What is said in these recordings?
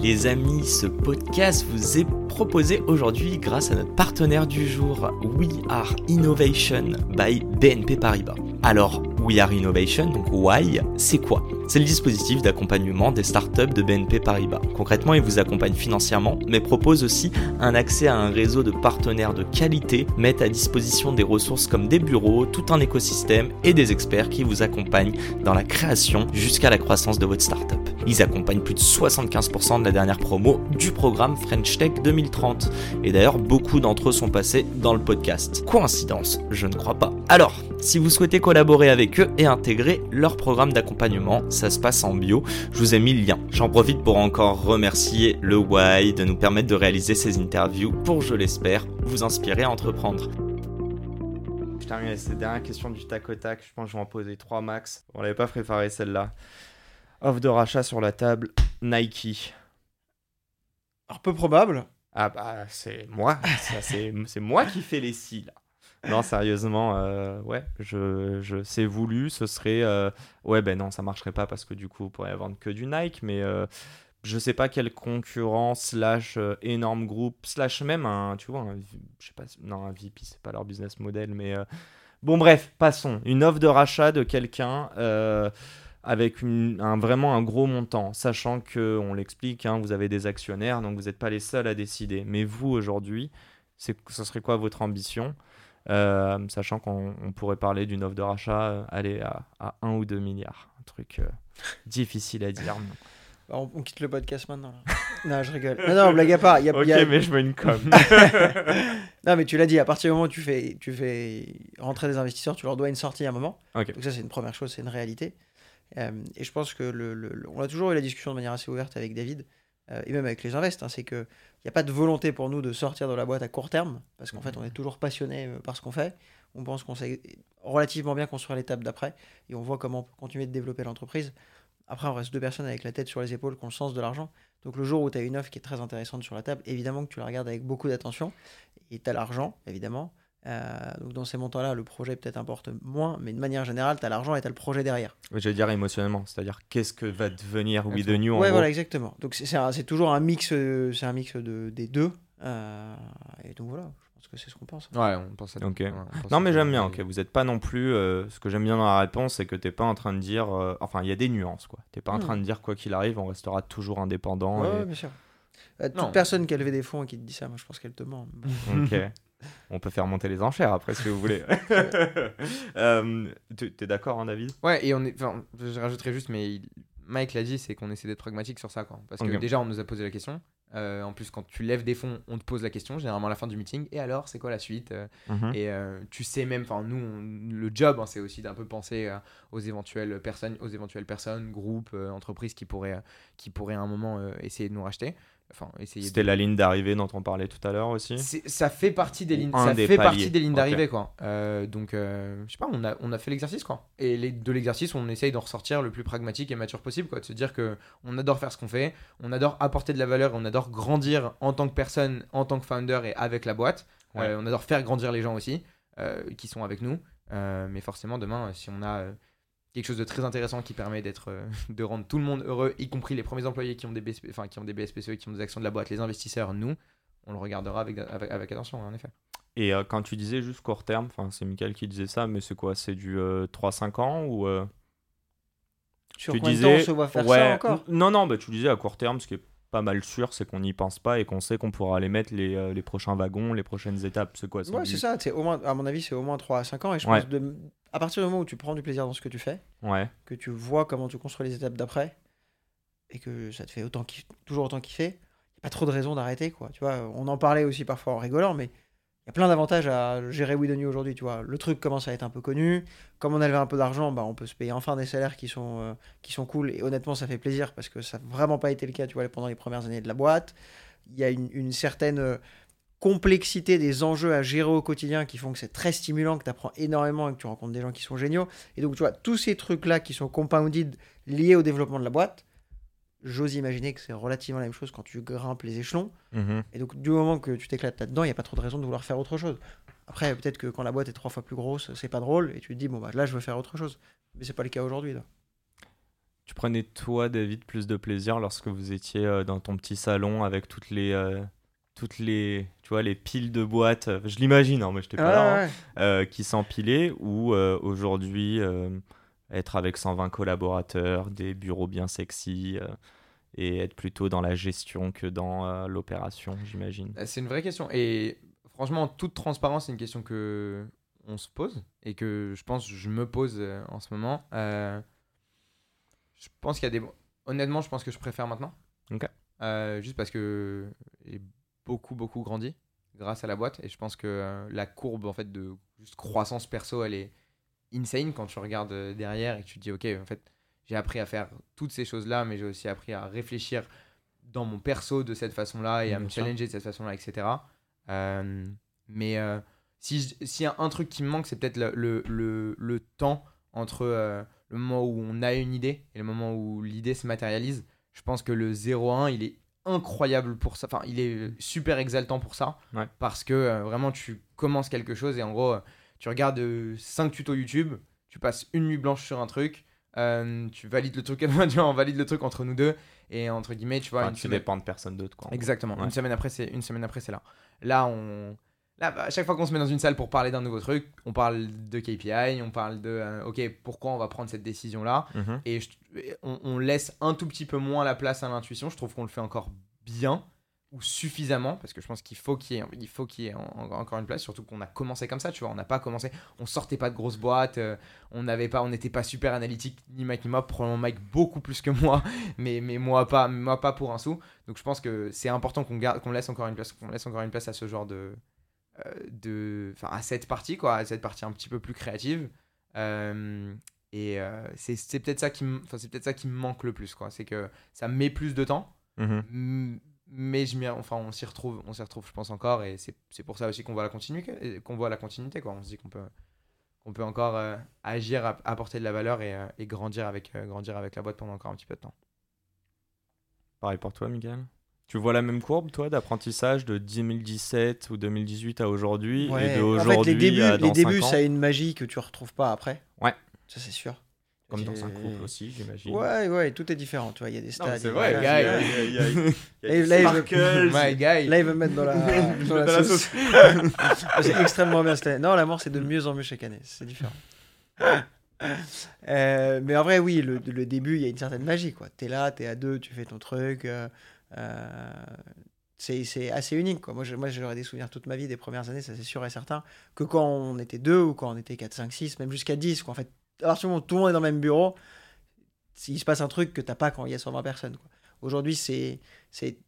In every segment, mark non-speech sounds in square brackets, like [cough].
Les amis, ce podcast vous est proposé aujourd'hui grâce à notre partenaire du jour, We Are Innovation by BNP Paribas. Alors, We Are Innovation, donc Why, c'est quoi? C'est le dispositif d'accompagnement des startups de BNP Paribas. Concrètement, il vous accompagne financièrement, mais propose aussi un accès à un réseau de partenaires de qualité, met à disposition des ressources comme des bureaux, tout un écosystème et des experts qui vous accompagnent dans la création jusqu'à la croissance de votre startup. Ils accompagnent plus de 75% de la dernière promo du programme French Tech 2030. Et d'ailleurs, beaucoup d'entre eux sont passés dans le podcast. Coïncidence Je ne crois pas. Alors, si vous souhaitez collaborer avec eux et intégrer leur programme d'accompagnement, ça se passe en bio. Je vous ai mis le lien. J'en profite pour encore remercier le Why de nous permettre de réaliser ces interviews pour, je l'espère, vous inspirer à entreprendre. Je termine avec cette dernière question du tac au tac. Je pense que je vais en poser trois max. On l'avait pas préparé celle-là. Offre de rachat sur la table, Nike. Alors, peu probable. Ah bah c'est moi, c'est moi qui fais les si là. Non sérieusement, euh, ouais, je, je c'est voulu, ce serait euh, ouais ben non ça marcherait pas parce que du coup vous pourriez vendre que du Nike, mais euh, je sais pas quel concurrent slash euh, énorme groupe slash même un tu vois un, je sais pas non un VP c'est pas leur business model mais bon bref passons une offre de rachat de quelqu'un. Avec une- un, vraiment un gros montant, sachant que, on l'explique, hein, vous avez des actionnaires, donc vous n'êtes pas les seuls à décider. Mais vous, aujourd'hui, ce serait quoi votre ambition Euh, Sachant qu'on on pourrait parler d'une offre de rachat, euh, aller à, à 1 ou 2 milliards. Un truc euh, difficile à dire. mais- Bah, On, on quitte le podcast maintenant. là. non, je rigole. Non, non, blague à part. Y a, Ok, il y a- mais je veux une com. [laughs] [laughs] Non, mais tu l'as dit, à partir du moment où tu fais, tu fais rentrer des investisseurs, tu leur dois une sortie à un moment. Donc, ça, c'est une première chose, c'est une réalité. Euh, et je pense que le, le- le- on a toujours eu la discussion de manière assez ouverte avec David euh, et même avec les invests. hein, c'est qu'il n'y a pas de volonté pour nous de sortir de la boîte à court terme parce qu'en fait, on est toujours passionné euh, par ce qu'on fait. On pense qu'on sait relativement bien construire l'étape d'après et on voit comment continuer de développer l'entreprise. Après, on reste deux personnes avec la tête sur les épaules qui ont le sens de l'argent. Donc, le jour où tu as une offre qui est très intéressante sur la table, évidemment que tu la regardes avec beaucoup d'attention. Et tu as l'argent, évidemment. Euh, donc, dans ces montants-là, le projet peut-être importe moins, mais de manière générale, tu as l'argent et tu as le projet derrière. Je veux dire émotionnellement, c'est-à-dire qu'est-ce que va devenir We the. New gros voilà, exactement. Donc, c'est- toujours un mix, euh, c'est un mix de, des deux. Euh, et donc, voilà, je pense que c'est ce qu'on pense. Ouais, on pense à Ok. ouais, on pense Non à mais j'aime bien, ok. Vous n'êtes pas non plus. euh, ce que j'aime bien dans la réponse, c'est que t'es pas en train de dire. euh, enfin, il y a des nuances, quoi. T'es pas en Hmm. train de dire quoi qu'il arrive, on restera toujours indépendant. Et- ouais, bien sûr. Euh, toute Non. personne qui a levé des fonds et qui te dit ça, moi, je pense qu'elle te ment. Ok. [laughs] [laughs] on peut faire monter les enchères après si vous voulez. [laughs] Euh, tu- T'es d'accord, hein, David? Ouais, et on est. Enfin, je rajouterais juste, mais il- Mike l'a dit, c'est qu'on essaie d'être pragmatique sur ça, quoi. Parce que déjà, on nous a posé la question. Euh, en plus, quand tu lèves des fonds, on te pose la question, généralement à la fin du meeting. Et alors, c'est quoi la suite Euh, Mhm. Et euh, tu sais même, enfin, nous, on- le job, hein, c'est aussi d'un peu penser aux éventuelles personnes, aux éventuelles personnes, groupes, entreprises qui pourraient, qui pourraient à un moment essayer de nous racheter. Enfin. C'était de... la ligne d'arrivée dont on parlait tout à l'heure aussi. Ça fait partie des lignes, ça des fait paliers. partie des lignes d'arrivée quoi. Euh, donc euh, je sais pas, on a, on a fait l'exercice quoi. Et les, de l'exercice, on essaye d'en ressortir le plus pragmatique et mature possible quoi. De se dire que on adore faire ce qu'on fait, on adore apporter de la valeur, et on adore grandir en tant que personne, en tant que founder et avec la boîte. Ouais. Euh, on adore faire grandir les gens aussi euh, qui sont avec nous. Mais forcément demain, si on a quelque chose de très intéressant qui permet d'être euh, [laughs] de rendre tout le monde heureux, y compris les premiers employés qui ont des BSP, enfin qui ont des BSPCE, qui ont des actions de la boîte, les investisseurs, nous, on le regardera avec, avec, avec attention en effet. Et euh, quand tu disais juste court terme, enfin c'est Michael qui disait ça, mais c'est quoi? C'est du euh, 3-5 ans ou euh, Sur tu combien de disais temps on se voit faire ouais, ça encore Non non, bah tu disais à court terme, ce qui est pas mal sûr, c'est qu'on n'y pense pas et qu'on sait qu'on pourra aller mettre les, euh, les prochains wagons, les prochaines étapes. C'est quoi Ouais, du- c'est ça. c'est Au moins, à mon avis, c'est au moins 3 à 5 ans. Et je Ouais. pense de, à partir du moment où tu prends du plaisir dans ce que tu fais, Ouais. que tu vois comment tu construis les étapes d'après, et que ça te fait autant toujours autant kiffer, il n'y a pas trop de raison d'arrêter. quoi. Tu vois, on en parlait aussi parfois en rigolant, mais y a plein d'avantages à gérer We aujourd'hui, tu vois. Le truc commence à être un peu connu. Comme on a levé un peu d'argent, bah, on peut se payer enfin des salaires qui sont, euh, qui sont cool. Et honnêtement, ça fait plaisir parce que ça n'a vraiment pas été le cas, tu vois, pendant les premières années de la boîte. Il y a une, une certaine euh, complexité des enjeux à gérer au quotidien qui font que c'est très stimulant, que tu apprends énormément et que tu rencontres des gens qui sont géniaux. Et donc, tu vois, tous ces trucs-là qui sont compounded liés au développement de la boîte, j'ose imaginer que c'est relativement la même chose quand tu grimpes les échelons. Mhm. Et donc, du moment que tu t'éclates là-dedans, il n'y a pas trop de raison de vouloir faire autre chose. Après, peut-être que quand la boîte est trois fois plus grosse, c'est pas drôle, et tu te dis, bon, bah là, je veux faire autre chose. Mais c'est pas le cas aujourd'hui. Tu prenais toi, David, plus de plaisir lorsque vous étiez euh, dans ton petit salon avec toutes les, euh, toutes les, tu vois, les piles de boîtes. euh, Je l'imagine, hein, moi, j'étais pas là, hein, ouais. euh, qui s'empilaient, ou euh, aujourd'hui euh, être avec 120 collaborateurs, des bureaux bien sexy, euh, et être plutôt dans la gestion que dans euh, l'opération, j'imagine. Euh, C'est une vraie question. Et franchement, en toute transparence, c'est une question que on se pose et que je pense je me pose en ce moment. Euh, je pense qu'il y a des. Honnêtement, je pense que je préfère maintenant. Ok. Euh, juste parce que j'ai beaucoup, beaucoup grandi grâce à la boîte. Et je pense que la courbe en fait, de juste croissance perso, elle est insane quand tu regardes euh, derrière et que tu te dis, ok, en fait, j'ai appris à faire toutes ces choses-là, mais j'ai aussi appris à réfléchir dans mon perso de cette façon-là et à Bien me challenger de cette façon-là, etc. Euh, mais euh, si s'il y a un truc qui me manque, c'est peut-être le, le, le- le temps entre euh, le moment où on a une idée et le moment où l'idée se matérialise. Je pense que le 0-1, il est incroyable pour ça. Enfin, il est super exaltant pour ça. Ouais. Parce que vraiment, tu commences quelque chose et en gros, tu regardes 5 tutos YouTube, tu passes une nuit blanche sur un truc, euh, tu valides le truc, [laughs] on valide le truc entre nous deux et entre guillemets, tu vois, Enfin, une tu semaine- dépends de personne d'autre, quoi. Exactement. Ouais. Une semaine après, c'est une semaine après, c'est là. Là, on. Là, bah, à chaque fois qu'on se met dans une salle pour parler d'un nouveau truc, on parle de KPI, on parle de euh, OK, pourquoi on va prendre cette décision là, Mhm. et je- et on, on laisse un tout petit peu moins la place à l'intuition. Je trouve qu'on le fait encore bien ou suffisamment parce que je pense qu'il faut qu'il y ait, il faut qu'il y ait en- en- encore une place. Surtout qu'on a commencé comme ça, tu vois. On n'a pas commencé, on sortait pas de grosses boîtes, euh, on n'avait pas, on n'était pas super analytique ni Mike ni moi. Probablement Mike beaucoup plus que moi, [laughs] mais mais moi pas, moi pas pour un sou. Donc je pense que c'est important qu'on garde, qu'on laisse encore une place, qu'on laisse encore une place à ce genre de euh, de, enfin à cette partie quoi, à cette partie un petit peu plus créative. Euh, et c'est c'est peut-être ça qui c'est peut-être ça qui me manque le plus quoi c'est que ça me met plus de temps Mhm. Mais je enfin on s'y retrouve on s'y retrouve je pense encore et c'est c'est pour ça aussi qu'on voit la continuité qu'on voit la continuité quoi on se dit qu'on peut qu'on peut encore euh, agir app- apporter de la valeur et, euh, et grandir avec euh, grandir avec la boîte pendant encore un petit peu de temps Pareil pour toi, Miguel Tu vois la même courbe, toi, d'apprentissage de 2017 ou 2018 à aujourd'hui Ouais. et de en fait, aujourd'hui les débuts, à les dans débuts 5 ans ça a une magie que tu retrouves pas après. Ouais. Ça, c'est sûr. Comme dans un couple aussi, j'imagine. Ouais, ouais, tout est différent. Tu vois, il y a des stades. c'est vrai, gars, il y a- des sparkles. [laughs] My guy Là, il veut me mettre dans la, [laughs] dans la Dans la sauce. sauce. [laughs] c'est extrêmement bien cette année. Non, l'amour, c'est de mieux en mieux chaque année. C'est différent. Euh, mais en vrai, oui, le, le début, il y a une certaine magie. quoi. T'es là, t'es à deux, tu fais ton truc. euh, euh, c'est c'est assez unique. Quoi. Moi, j'aurais des souvenirs toute ma vie des premières années, ça c'est sûr et certain. Que quand on était deux ou quand on était 4, 5, 6, même jusqu'à 10. Quoi. En fait, à partir du moment où tout le monde est dans le même bureau, il se passe un truc que t'as pas quand il y a 120 personnes. Aujourd'hui, c'est. c'est-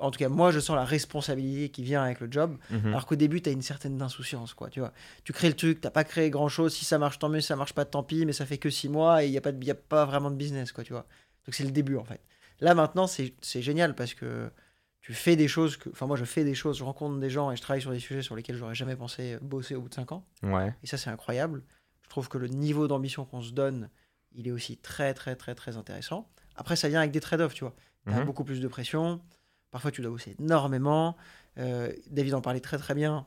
En tout cas, moi, je sens la responsabilité qui vient avec le job. Mhm. Alors qu'au début, tu as une certaine insouciance, quoi, tu vois. Tu crées le truc, t'as pas créé grand-chose, si ça marche, tant mieux, si ça marche pas, tant pis, mais ça fait que six mois et il n'y a, pas de- y a pas vraiment de business, quoi, tu vois. Donc c'est le début, en fait. Là, maintenant, c'est c'est génial parce que tu fais des choses que... Enfin, moi, je fais des choses, je rencontre des gens et je travaille sur des sujets sur lesquels j'aurais jamais pensé bosser au bout de cinq ans. Ouais. Et ça, c'est incroyable. Je trouve que le niveau d'ambition qu'on se donne, il est aussi très, très, très, très intéressant. Après, ça vient avec des trade-offs, tu vois. Tu as Mhm. beaucoup plus de pression. Parfois, tu dois bosser énormément. Euh, David en parlait très, très bien.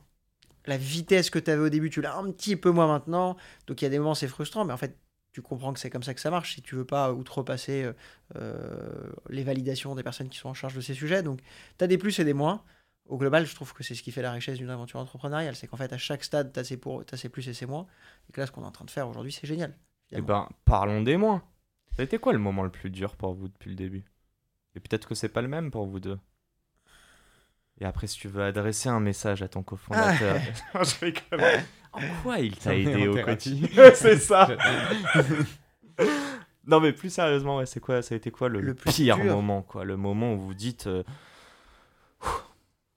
La vitesse que tu avais au début, tu l'as un petit peu moins maintenant. Donc, il y a des moments, c'est frustrant, mais en fait, tu comprends que c'est comme ça que ça marche si tu veux pas outrepasser euh, euh, les validations des personnes qui sont en charge de ces sujets. Donc, tu as des plus et des moins. Au global, je trouve que c'est ce qui fait la richesse d'une aventure entrepreneuriale. C'est qu'en fait, à chaque stade, tu as, ses pour- t'as ses plus et ses moins. Et que là, ce qu'on est en train de faire aujourd'hui, c'est génial. Eh ben, parlons des moins. Ça a été quoi le moment le plus dur pour vous depuis le début? Et peut-être que c'est pas le même pour vous deux. Et après, si tu veux adresser un message à ton cofondateur. [laughs] Je rigole. En quoi il t'a aidé au quotidien? [laughs] C'est ça [laughs] Non, mais plus sérieusement, ouais, c'est quoi Ça a été quoi le, Le plus pire dur. moment quoi? Le moment où vous dites. euh,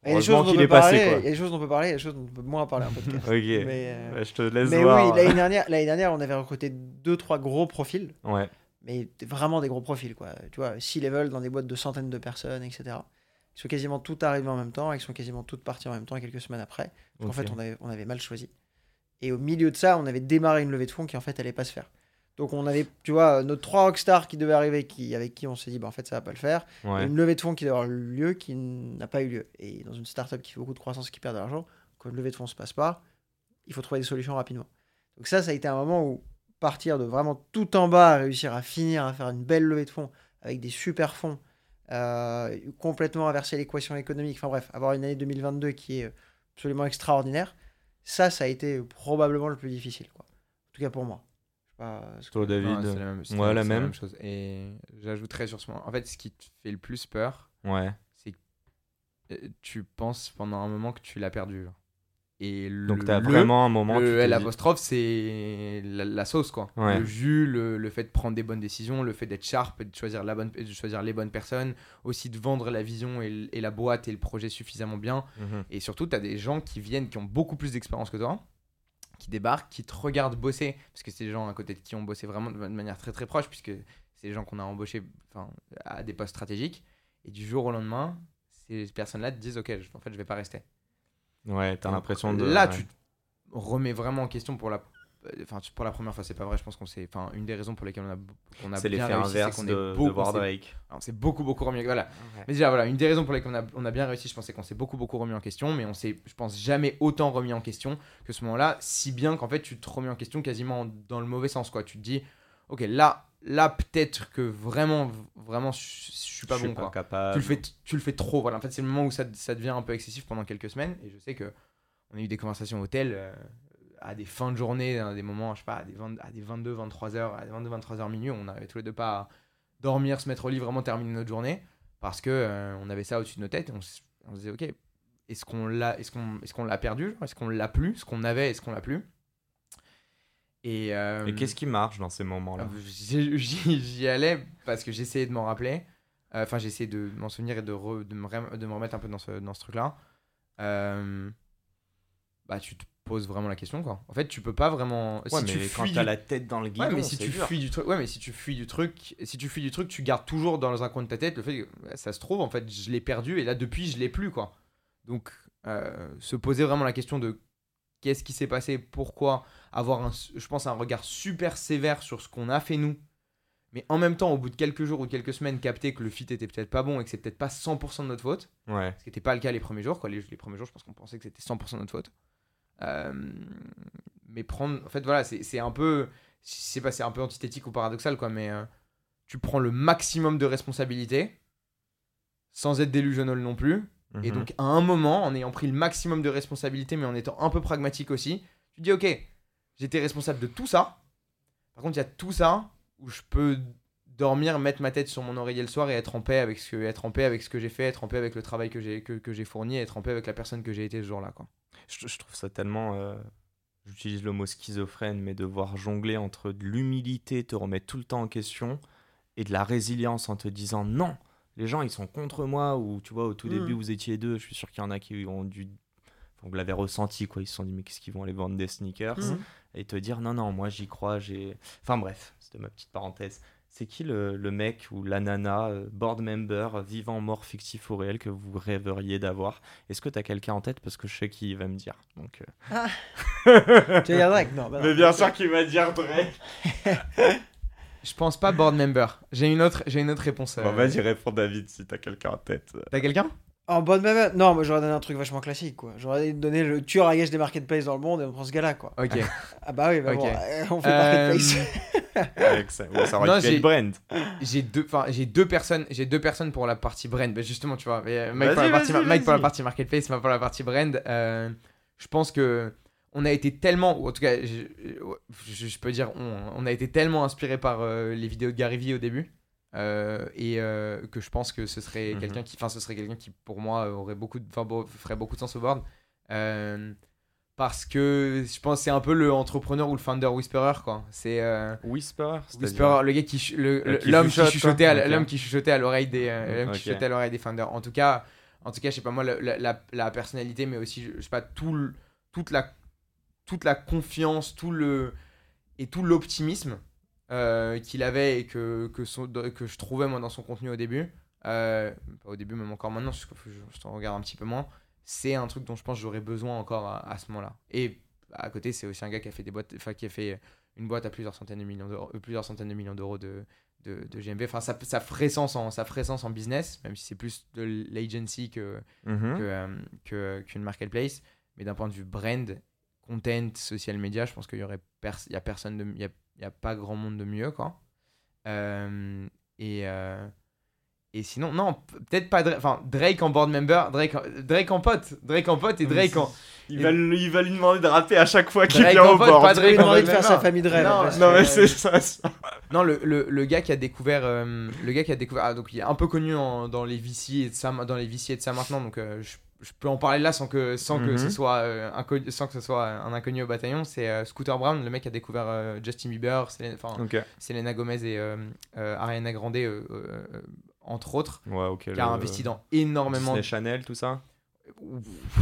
Il y a des choses dont on peut parler, il y a des choses dont on peut parler, il y a des choses dont on peut moins parler en podcast. [laughs] Ok. mais euh, Ouais, je te laisse mais voir. oui, l'année dernière, l'année dernière, on avait recruté deux, trois gros profils, Ouais. mais vraiment des gros profils, quoi. Tu vois, six level dans des boîtes de centaines de personnes, etc. Ils sont quasiment toutes arrivées en même temps, ils sont quasiment toutes parties en même temps quelques semaines après. Qu'en Ok. fait, on avait, on avait mal choisi. Et au milieu de ça, on avait démarré une levée de fonds qui en fait allait pas se faire. Donc on avait, tu vois, nos trois rockstars qui devaient arriver, qui, avec qui on s'est dit, bah, en fait, ça va pas le faire. Et une levée de fonds qui devait avoir lieu, qui n'a pas eu lieu. Et dans une startup qui fait beaucoup de croissance, qui perd de l'argent, quand une levée de fonds se passe pas, il faut trouver des solutions rapidement. Donc ça, ça a été un moment où partir de vraiment tout en bas, réussir à finir, à faire une belle levée de fonds avec des super fonds, euh, complètement inverser l'équation économique, enfin bref, avoir une année 2022 qui est absolument extraordinaire, ça, ça a été probablement le plus difficile, quoi. En tout cas pour moi. Je sais pas ce que- Toi, David. Non, c'est la même, c'est Ouais, la même. chose. Et j'ajouterais sur ce moment. En fait, ce qui te fait le plus peur, Ouais. c'est que euh, tu penses pendant un moment que tu l'as perdu. genre. Et le, Donc t'as le- vraiment un moment. le tu L t'es dit- apostrophe, c'est la, la sauce, quoi. Ouais. Le jus, le, le fait de prendre des bonnes décisions, le fait d'être sharp, et de choisir, la bonne, de choisir les bonnes personnes, aussi de vendre la vision et, la boîte et le projet suffisamment bien. Mhm. Et surtout, tu as des gens qui viennent, qui ont beaucoup plus d'expérience que toi, qui débarquent, qui te regardent bosser, parce que c'est des gens à côté de qui ont bossé vraiment de manière très très proche, puisque c'est des gens qu'on a embauchés à des postes stratégiques. Et du jour au lendemain, ces personnes-là te disent Ok, en fait, je vais pas rester. Ouais, t'as l'impression de. Là, ouais. tu te remets vraiment en question pour la. Enfin, tu- pour la première fois, c'est pas vrai. Je pense qu'on s'est. Enfin, une des raisons pour lesquelles on a, qu'on a C'est bien l'effet réussi, c'est inverse qu'on de, est beaucoup. On s'est- c'est beaucoup, beaucoup remis. Voilà. Mais déjà, voilà, une des raisons pour lesquelles on a, on a bien réussi, je pensais qu'on s'est beaucoup, beaucoup remis en question, mais on s'est, je pense, jamais autant remis en question que ce moment-là, si bien qu'en fait, tu te remets en question quasiment dans le mauvais sens, quoi. Tu te dis, ok, là, là, peut-être que vraiment, vraiment, je, suis pas Je suis bon, pas quoi. capable. Tu le fais, tu le fais trop, voilà. En fait, c'est le moment où ça, ça devient un peu excessif pendant quelques semaines, et je sais que on a eu des conversations au hôtel euh, à des fins de journée, à des moments, je sais pas, à des, 20 à des 22, 23 heures, à des 22, 23 heures minuit, on avait tous les deux pas à dormir, se mettre au lit, vraiment terminer notre journée, parce que euh, on avait ça au-dessus de nos têtes, et on, se disait, ok, est-ce qu'on l'a, est-ce qu'on, est-ce qu'on l'a perdu, est-ce qu'on l'a plus, ce qu'on avait, est-ce qu'on l'a plus Et, euh, Et qu'est-ce qui marche dans ces moments-là? [laughs] J'y allais parce que j'essayais de m'en rappeler. Euh, Enfin, j'essayais de m'en souvenir et de, re- de, me de me remettre un peu dans ce, dans ce truc-là. Euh, bah, tu te poses vraiment la question, quoi. En fait, tu peux pas vraiment. Ouais, si mais tu quand fuis t'as du... la tête dans le guidon, Ouais, mais si tu dur. fuis du truc, ouais, mais si tu fuis du truc, si tu fuis du truc, tu gardes toujours dans un coin de ta tête le fait que ouais, ça se trouve en fait, je l'ai perdu et là depuis je l'ai plus quoi. Donc euh, se poser vraiment la question de qu'est-ce qui s'est passé, pourquoi, avoir un, je pense un regard super sévère sur ce qu'on a fait nous, mais en même temps au bout de quelques jours ou quelques semaines capter que le fit était peut-être pas bon et que c'est peut-être pas 100% de notre faute, Ouais. ce qui n'était pas le cas les premiers jours. Quoi. Les, les premiers jours, je pense qu'on pensait que c'était 100% de notre faute. Euh, mais prendre. En fait, voilà, c'est c'est un peu. Sais pas, c'est un peu antithétique ou paradoxal, quoi, mais euh, tu prends le maximum de responsabilités sans être délusionnel non plus. Et Mhm. donc, à un moment, en ayant pris le maximum de responsabilités, mais en étant un peu pragmatique aussi, tu dis, ok, j'étais responsable de tout ça. Par contre, il y a tout ça où je peux dormir, mettre ma tête sur mon oreiller le soir et être en paix avec ce que, être en paix avec ce que j'ai fait, être en paix avec le travail que j'ai que, que j'ai fourni, être en paix avec la personne que j'ai été ce jour-là. Quoi. Je, je trouve ça tellement. euh, J'utilise le mot schizophrène, mais devoir jongler entre de l'humilité, te remettre tout le temps en question, et de la résilience en te disant non, les gens ils sont contre moi, ou tu vois, au tout Mm. début vous étiez deux, je suis sûr qu'il y en a qui ont dû. Enfin, vous l'avez ressenti, quoi. Ils se sont dit, mais qu'est-ce qu'ils vont aller vendre des sneakers? Mhm. Et te dire, non, non, moi j'y crois, j'ai. Enfin bref, c'était ma petite parenthèse. C'est qui le, le mec ou la nana, euh, board member, vivant, mort, fictif ou réel, que vous rêveriez d'avoir? Est-ce que tu as quelqu'un en tête? Parce que je sais qui va me dire. Donc, euh, [laughs] Tu vas dire Drake Non, bah non. Mais bien sûr qu'il va dire Drake. [laughs] Je pense pas board member. J'ai une autre, j'ai une autre réponse. Bon, euh. vas-y, réponds David si t'as quelqu'un en tête. T'as quelqu'un? En bonne même. Non, moi j'aurais donné un truc vachement classique, quoi. J'aurais donné le tueur à gage des marketplaces dans le monde et on prend ce gars-là, quoi. Ok. [laughs] Ah bah oui, bah bon, euh, on fait Euh, [laughs] marketplace. Avec ça, ouais, ça aurait Non, pu j'ai- être Brand. j'ai deux, enfin j'ai deux personnes, j'ai deux personnes pour la partie brand. Bah, justement, tu vois, mais, euh, Mike, pour la partie, Mike pour la partie marketplace, moi pour la partie brand. euh, je pense que on a été tellement, ou en tout cas, je, je- je peux dire, on, on a été tellement inspiré par euh, les vidéos de Gary Vee au début. Euh, et euh, que je pense que ce serait Mhm. quelqu'un qui, enfin, ce serait quelqu'un qui, pour moi, aurait beaucoup, de, beau- ferait beaucoup de sens au board. Euh, parce que je pense c'est un peu le entrepreneur ou le founder whisperer, quoi. C'est euh, Whisperer Whisperer, le gars qui Euh, l'homme qui chuchotait à quoi. l'homme qui chuchotait à l'oreille des euh, l'homme qui chuchotait à l'oreille des founders. En tout cas, en tout cas, je sais pas moi, la, la- la- personnalité, mais aussi, je, je sais pas, tout le- toute, la, toute la confiance, tout le, et tout l'optimisme euh, qu'il avait et que, que, son- que je trouvais moi dans son contenu au début, euh, pas au début, même encore maintenant, je, je t'en regarde un petit peu moins, c'est un truc dont je pense que j'aurais besoin encore à, à ce moment-là. Et à côté, c'est aussi un gars qui a fait des boîtes, enfin qui a fait une boîte à plusieurs centaines de millions d'euros, euh, plusieurs centaines de millions d'euros de, de, de GMV. Enfin, ça, ça ferait sens en, ça ferait sens en business, même si c'est plus de l'agency que, Mhm. que, euh, que- qu'une marketplace. Mais d'un point de vue brand, content, social media, je pense qu'il y aurait pers- il y a personne de, il y a, il y a pas grand monde de mieux quoi. Euh, et euh, et sinon non peut-être pas Drake, enfin Drake en board member, Drake en, Drake en pote, Drake en pote et Drake en Il va, lui, il va lui demander de rapper à chaque fois qu'il vient en au pote, board. pas Drake vais en demander de faire sa famille de rêve. Non, Non mais c'est ça. ça. Non, le, le, le gars qui a découvert, euh, le gars qui a découvert, ah, donc il est un peu connu en- dans les VC et de ça, dans les VC et de ça maintenant, donc euh, je, je peux en parler là sans que, sans que Mhm. ce soit euh, sans que ce soit un inconnu au bataillon. C'est euh, Scooter Brown, le mec qui a découvert euh, Justin Bieber, Selena, Gomez et euh, Ariana Grande, entre autres, Ouais, qui a investi dans énormément. Disney Channel, tout ça.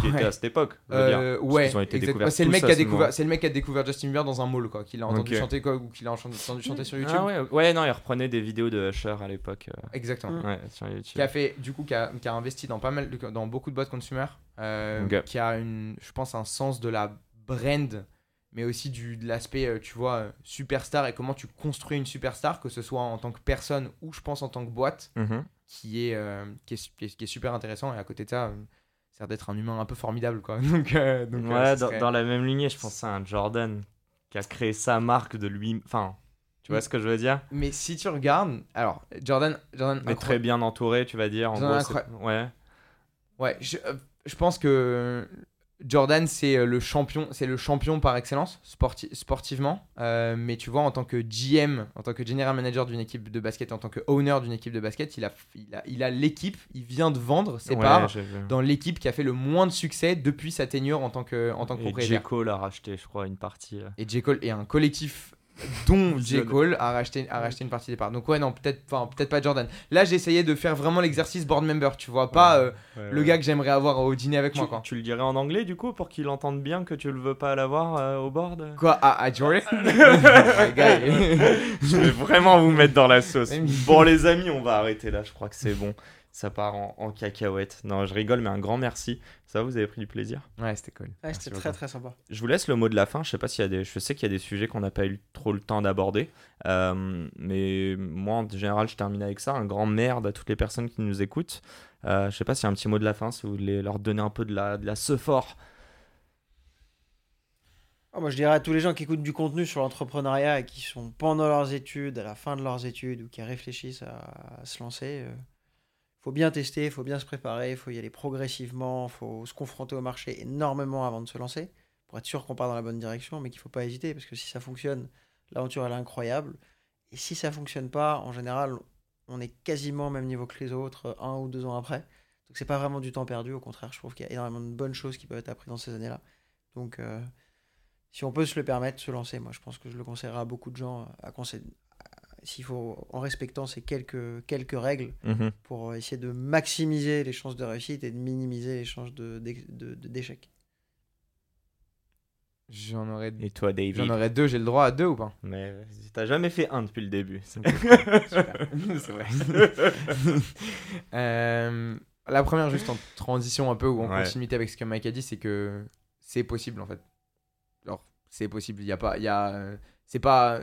Qui ouais. était à cette époque. Euh, ouais, découverts c'est le mec qui a découvert, moment. c'est le mec qui a découvert Justin Bieber dans un mall quoi, qu'il a entendu chanter quoi, ou qu'il a entendu chanter sur YouTube. Ah ouais, ouais, non, il reprenait des vidéos de Usher à l'époque. euh, Exactement. Ouais, sur YouTube. qui a fait du coup qui a, qui a investi dans pas mal dans beaucoup de boîtes consumer euh, qui a une je pense un sens de la brand mais aussi du de l'aspect tu vois superstar et comment tu construis une superstar que ce soit en tant que personne ou je pense en tant que boîte Mhm. qui est qui, est, qui est- qui est super intéressant et à côté de ça a l'air d'être un humain un peu formidable quoi [laughs] donc, euh, donc, euh, Ouais, dans, serait- dans la même lignée, je pense à un Jordan qui a créé sa marque de lui. Enfin, tu vois Mm. ce que je veux dire? Mais si tu regardes alors Jordan Jordan Mais très bien entouré, tu vas dire. En gros, ouais. Ouais, je, euh, je pense que Jordan c'est euh, le champion, c'est le champion par excellence sporti- sportivement. Euh, mais tu vois, en tant que GM, en tant que general manager d'une équipe de basket, en tant que owner d'une équipe de basket, il a, il a, il a l'équipe, il vient de vendre ses Ouais, parts dans l'équipe qui a fait le moins de succès depuis sa tenure en tant que, en tant que Et J. Cole a racheté, je crois, une partie. euh. Et J. Cole et un collectif dont J. Cole a racheté, a racheté une partie des parts. Donc ouais, non, peut-être enfin, peut pas Jordan. Là, j'ai essayé de faire vraiment l'exercice board member, tu vois, pas euh, le gars que j'aimerais avoir au dîner avec Tu, moi, quoi. tu le dirais en anglais du coup pour qu'il entende bien que tu le veux pas l'avoir euh, au board? Quoi À, à Jordan [laughs] [laughs] [laughs] Je vais vraiment vous mettre dans la sauce. Bon les amis, on va arrêter là, je crois que c'est bon. Ça part en, en cacahuète. Non, je rigole, mais un grand merci. Ça, va, vous avez pris du plaisir. Ouais, c'était cool. Ouais, c'était très très sympa. Je vous laisse le mot de la fin. Je sais pas s'il y a des, je sais qu'il y a des sujets qu'on n'a pas eu trop le temps d'aborder, Euh, mais moi en général, je termine avec ça. Un grand merde à toutes les personnes qui nous écoutent. Euh, je sais pas s'il y a un petit mot de la fin, si vous voulez leur donner un peu de la, de la ce fort. Ah, moi, je dirais à tous les gens qui écoutent du contenu sur l'entrepreneuriat et qui sont pendant leurs études, à la fin de leurs études ou qui réfléchissent à, à se lancer, il faut bien tester, il faut bien se préparer, il faut y aller progressivement, il faut se confronter au marché énormément avant de se lancer pour être sûr qu'on part dans la bonne direction, mais qu'il ne faut pas hésiter parce que si ça fonctionne, l'aventure est incroyable. Et si ça fonctionne pas, en général, on est quasiment au même niveau que les autres un ou deux ans après. Donc c'est pas vraiment du temps perdu, au contraire, je trouve qu'il y a énormément de bonnes choses qui peuvent être apprises dans ces années-là. Donc euh, si on peut se le permettre, se lancer, moi je pense que je le conseillerais à beaucoup de gens, à conseiller, s'il faut, en respectant ces quelques, quelques règles pour euh, essayer de maximiser les chances de réussite et de minimiser les chances de- d'ex- de- de- d'échec. J'en aurais, Et toi, David? j'en aurais deux, j'ai le droit à deux ou pas? Mais t'as jamais fait un depuis le début. C'est [laughs] vrai. [laughs] Euh, la première, juste en transition un peu ou en Ouais. continuité avec ce que Mike a dit, c'est que c'est possible en fait. Alors, c'est possible. Il y a pas, il y a, euh, c'est pas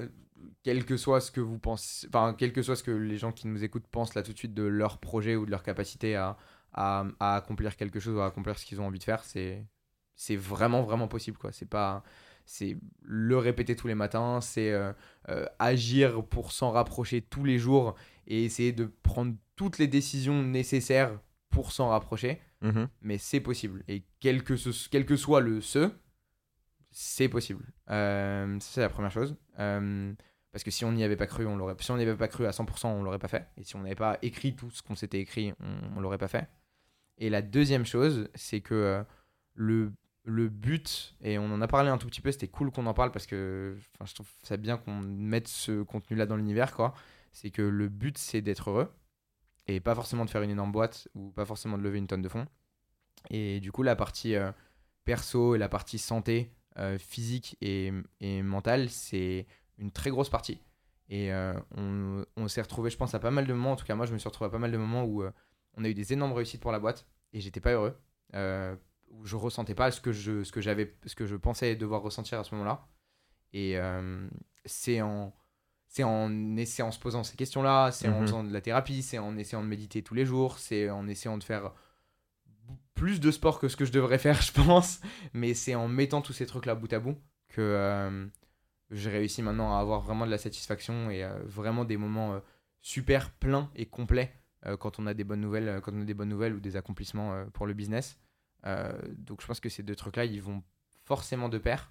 quel que soit ce que vous pensez, enfin quel que soit ce que les gens qui nous écoutent pensent là tout de suite de leur projet ou de leur capacité à, à, à accomplir quelque chose ou à accomplir ce qu'ils ont envie de faire, c'est c'est vraiment vraiment possible quoi. C'est pas c'est le répéter tous les matins, c'est euh, euh, agir pour s'en rapprocher tous les jours et essayer de prendre toutes les décisions nécessaires pour s'en rapprocher. Mhm. Mais c'est possible. Et quel que, ce- quel que soit le ce, c'est possible. Euh, ça, c'est la première chose. Euh, parce que si on n'y avait pas cru, on l'aurait. Si on n'y avait pas cru à 100%, on l'aurait pas fait. Et si on n'avait pas écrit tout ce qu'on s'était écrit, on, on l'aurait pas fait. Et la deuxième chose, c'est que euh, le, le but, et on en a parlé un tout petit peu, c'était cool qu'on en parle parce que je trouve ça bien qu'on mette ce contenu-là dans l'univers, quoi. C'est que le but, c'est d'être heureux. et pas forcément de faire une énorme boîte ou pas forcément de lever une tonne de fonds. Et du coup, la partie euh, perso et la partie santé, euh, physique et, et mentale, c'est une très grosse partie. Et euh, on, on s'est retrouvé, je pense, à pas mal de moments, en tout cas moi je me suis retrouvé à pas mal de moments où euh, on a eu des énormes réussites pour la boîte et j'étais pas heureux. Euh, où je ressentais pas ce que je, ce que j'avais, ce que je pensais devoir ressentir à ce moment-là. Et euh, c'est en, c'est en essayant, en se posant ces questions-là, c'est en Mhm. faisant de la thérapie, c'est en essayant de méditer tous les jours, c'est en essayant de faire plus de sport que ce que je devrais faire, [laughs] je pense. Mais c'est en mettant tous ces trucs-là bout à bout que j'ai réussi maintenant à avoir vraiment de la satisfaction et euh, vraiment des moments euh, super pleins et complets euh, quand on a des bonnes nouvelles, quand on a des bonnes nouvelles ou des accomplissements pour le business. Donc je pense que ces deux trucs-là, ils vont forcément de pair.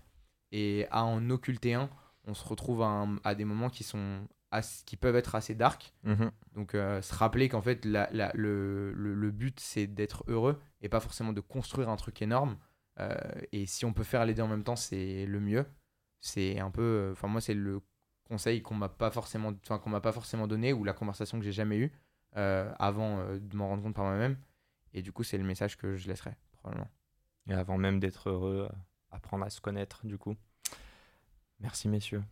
Et à en occulter un, on se retrouve à, un- à des moments qui sont as- qui peuvent être assez dark. Mhm. Donc euh, se rappeler qu'en fait la- la- le, le- le but c'est d'être heureux et pas forcément de construire un truc énorme. Euh, et si on peut faire les deux en même temps, c'est le mieux. C'est un peu, enfin moi c'est le conseil qu'on m'a pas forcément, enfin qu'on m'a pas forcément donné ou la conversation que j'ai jamais eue euh, avant euh, de m'en rendre compte par moi-même. Et du coup c'est le message que je laisserai probablement. Et avant même d'être heureux, euh, apprendre à se connaître, du coup. Merci, messieurs.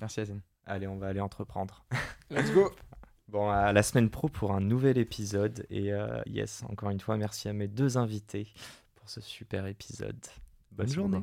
Merci Azen. Allez, on va aller entreprendre. [laughs] Let's go [laughs] Bon, à la semaine pro pour un nouvel épisode. Et euh, yes, encore une fois, merci à mes deux invités pour ce super épisode. Bonne journée.